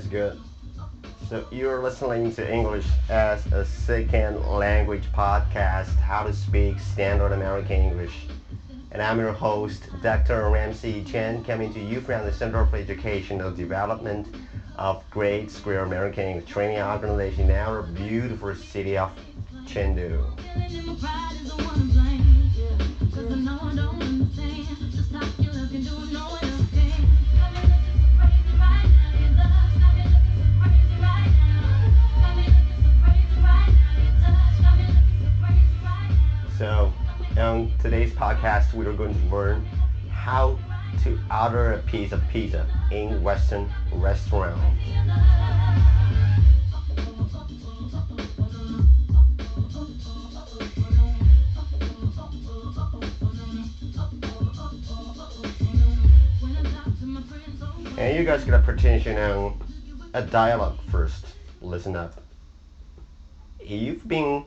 good. So you're listening to English as a second language podcast, How to Speak Standard American English. And I'm your host, Dr. Ramsey Chen, coming to you from the Center for Educational Development of Great Square American English Training Organization in our beautiful city of Chengdu. So, podcast, we are going to learn how to order a piece of pizza in Western restaurant. And you guys gotta pay attention on a dialogue first. Listen up. You've been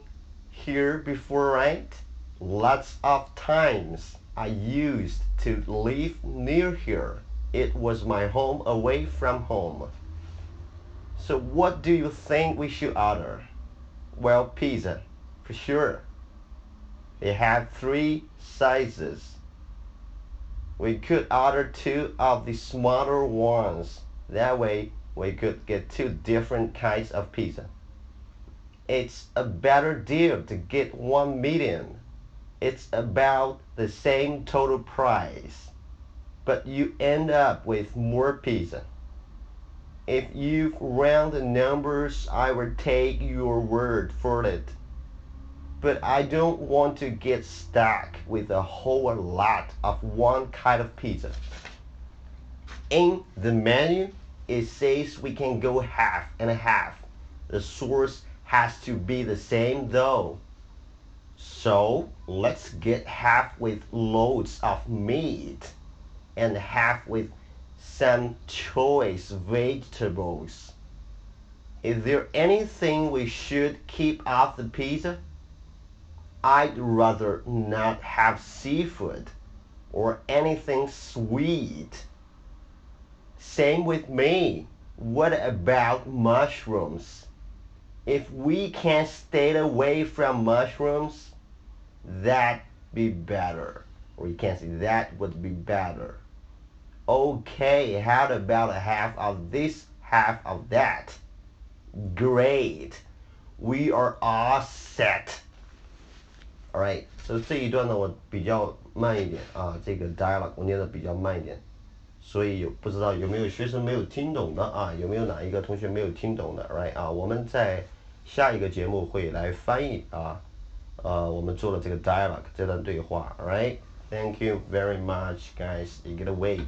here before, right? Lots of times I used to live near here. It was my home away from home. So what do you think we should order? Well, pizza, for sure. They have three sizes. We could order two of the smaller ones. That way we could get two different kinds of pizza. It's a better deal to get one medium. It's about the same total price, but you end up with more pizza. If you round the numbers, I will take your word for it. But I don't want to get stuck with a whole lot of one kind of pizza. In the menu, it says we can go half and a half. The source has to be the same though. So let's get half with loads of meat and half with some choice vegetables. Is there anything we should keep off the pizza? I'd rather not have seafood or anything sweet. Same with me. What about mushrooms? If we can stay away from mushrooms, that be better. Or you can say that would be better. Okay, how about a half of this, half of that? Great. We are all set. Alright, so 这一段呢我比较慢一点啊，这个 dialogue 我念的比较慢一点，所以有不知道有没有学生没有听懂的啊？有没有哪一个同学没有听懂的？Right 啊，我们在 下一个节目会来翻译啊，呃，我们做了这个 dialogue 这段对话，All right，Thank you very much, guys. You gotta wait.